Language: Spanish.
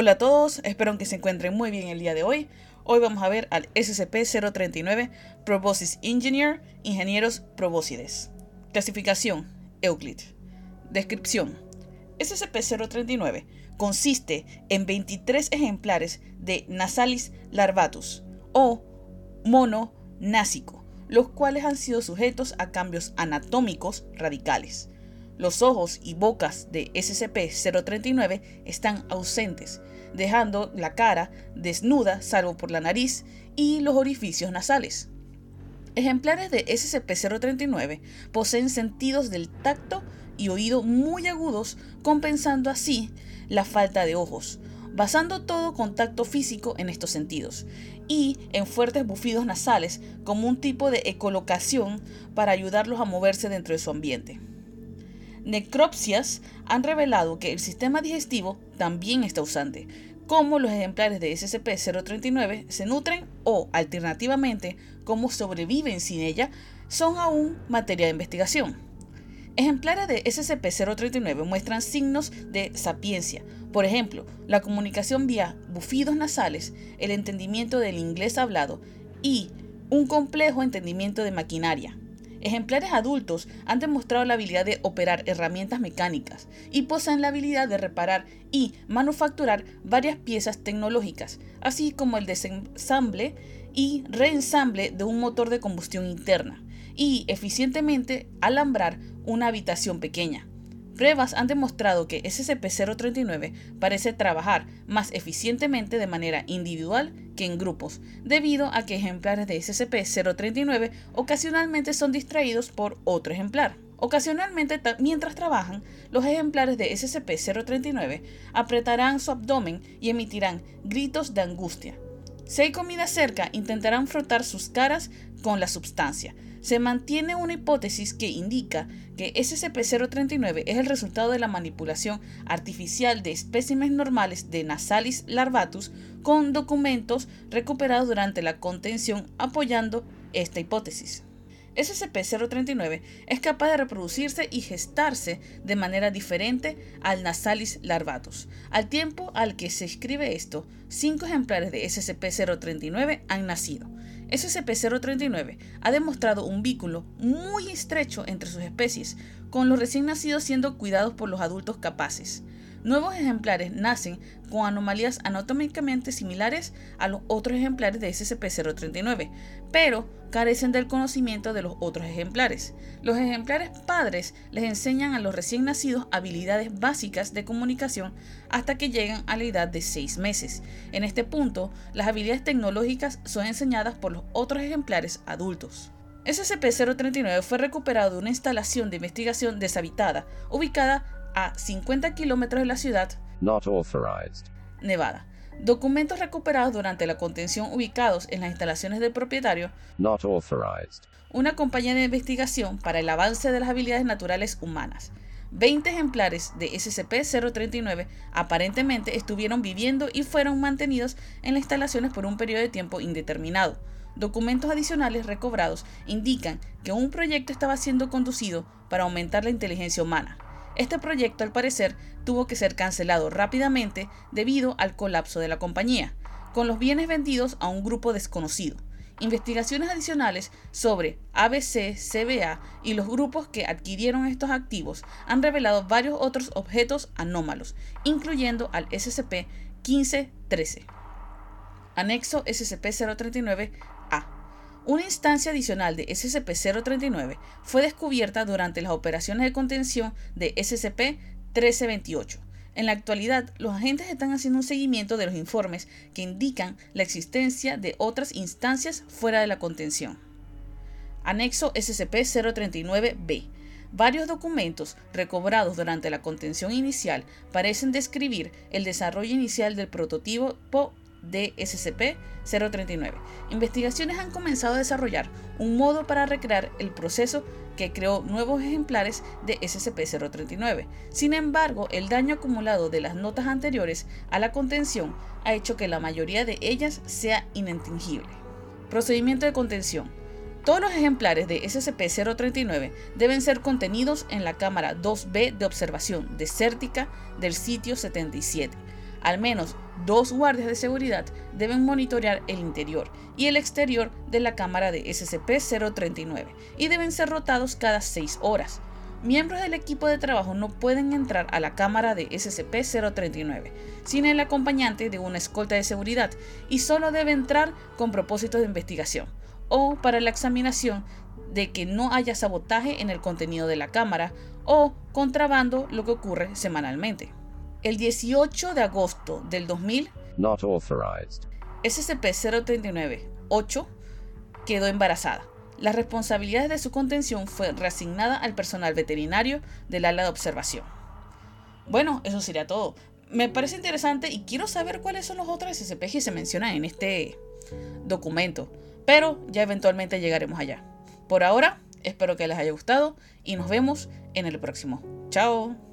Hola a todos, espero que se encuentren muy bien el día de hoy. Hoy vamos a ver al SCP-039 Proboscis Engineer, Ingenieros Probóscides. Clasificación, Euclid. Descripción. SCP-039 consiste en 23 ejemplares de Nasalis larvatus o mono násico, los cuales han sido sujetos a cambios anatómicos radicales. Los ojos y bocas de SCP-039 están ausentes, dejando la cara desnuda salvo por la nariz y los orificios nasales. Ejemplares de SCP-039 poseen sentidos del tacto y oído muy agudos, compensando así la falta de ojos, basando todo contacto físico en estos sentidos, y en fuertes bufidos nasales como un tipo de ecolocación para ayudarlos a moverse dentro de su ambiente. Necropsias han revelado que el sistema digestivo también está ausente, como los ejemplares de SCP-039 se nutren o, alternativamente, cómo sobreviven sin ella, son aún materia de investigación. Ejemplares de SCP-039 muestran signos de sapiencia, por ejemplo, la comunicación vía bufidos nasales, el entendimiento del inglés hablado y un complejo entendimiento de maquinaria. Ejemplares adultos han demostrado la habilidad de operar herramientas mecánicas y poseen la habilidad de reparar y manufacturar varias piezas tecnológicas, así como el desensamble y reensamble de un motor de combustión interna, y eficientemente alambrar una habitación pequeña. Pruebas han demostrado que SCP-039 parece trabajar más eficientemente de manera individual que en grupos, debido a que ejemplares de SCP-039 ocasionalmente son distraídos por otro ejemplar. Ocasionalmente, mientras trabajan, los ejemplares de SCP-039 apretarán su abdomen y emitirán gritos de angustia. Si hay comida cerca, intentarán frotar sus caras con la sustancia, se mantiene una hipótesis que indica que SCP-039 es el resultado de la manipulación artificial de espécimes normales de Nasalis larvatus con documentos recuperados durante la contención apoyando esta hipótesis. SCP-039 es capaz de reproducirse y gestarse de manera diferente al Nasalis larvatus. Al tiempo al que se escribe esto, cinco ejemplares de SCP-039 han nacido. SCP-039 ha demostrado un vínculo muy estrecho entre sus especies, con los recién nacidos siendo cuidados por los adultos capaces. Nuevos ejemplares nacen con anomalías anatómicamente similares a los otros ejemplares de SCP-039, pero carecen del conocimiento de los otros ejemplares. Los ejemplares padres les enseñan a los recién nacidos habilidades básicas de comunicación hasta que llegan a la edad de 6 meses. En este punto, las habilidades tecnológicas son enseñadas por los otros ejemplares adultos. SCP-039 fue recuperado de una instalación de investigación deshabitada, ubicada a 50 kilómetros de la ciudad Nevada. Documentos recuperados durante la contención ubicados en las instalaciones del propietario Una compañía de investigación para el avance de las habilidades naturales humanas. 20 ejemplares de SCP-039 aparentemente estuvieron viviendo y fueron mantenidos en las instalaciones por un periodo de tiempo indeterminado. Documentos adicionales recobrados indican que un proyecto estaba siendo conducido para aumentar la inteligencia humana. Este proyecto, al parecer, tuvo que ser cancelado rápidamente debido al colapso de la compañía, con los bienes vendidos a un grupo desconocido. Investigaciones adicionales sobre ABC, CBA y los grupos que adquirieron estos activos han revelado varios otros objetos anómalos, incluyendo al SCP-1513. Anexo SCP-039-A. Una instancia adicional de SCP-039 fue descubierta durante las operaciones de contención de SCP-1328. En la actualidad, los agentes están haciendo un seguimiento de los informes que indican la existencia de otras instancias fuera de la contención. Anexo SCP-039-B. Varios documentos recobrados durante la contención inicial parecen describir el desarrollo inicial del prototipo de SCP-039. Investigaciones han comenzado a desarrollar un modo para recrear el proceso que creó nuevos ejemplares de SCP-039. Sin embargo, el daño acumulado de las notas anteriores a la contención ha hecho que la mayoría de ellas sea inintingible. Procedimiento de contención. Todos los ejemplares de SCP-039 deben ser contenidos en la cámara 2B de observación desértica del sitio 77 al menos Dos guardias de seguridad deben monitorear el interior y el exterior de la cámara de SCP-039 y deben ser rotados cada 6 horas. Miembros del equipo de trabajo no pueden entrar a la cámara de SCP-039 sin el acompañante de una escolta de seguridad y solo debe entrar con propósitos de investigación o para la examinación de que no haya sabotaje en el contenido de la cámara o contrabando lo que ocurre semanalmente. El 18 de agosto del 2000, SCP-039-8 quedó embarazada. Las responsabilidades de su contención fue reasignada al personal veterinario del ala de observación. Bueno, eso sería todo. Me parece interesante y quiero saber cuáles son los otros SCP que se mencionan en este documento, pero ya eventualmente llegaremos allá. Por ahora, espero que les haya gustado y nos vemos en el próximo. Chao.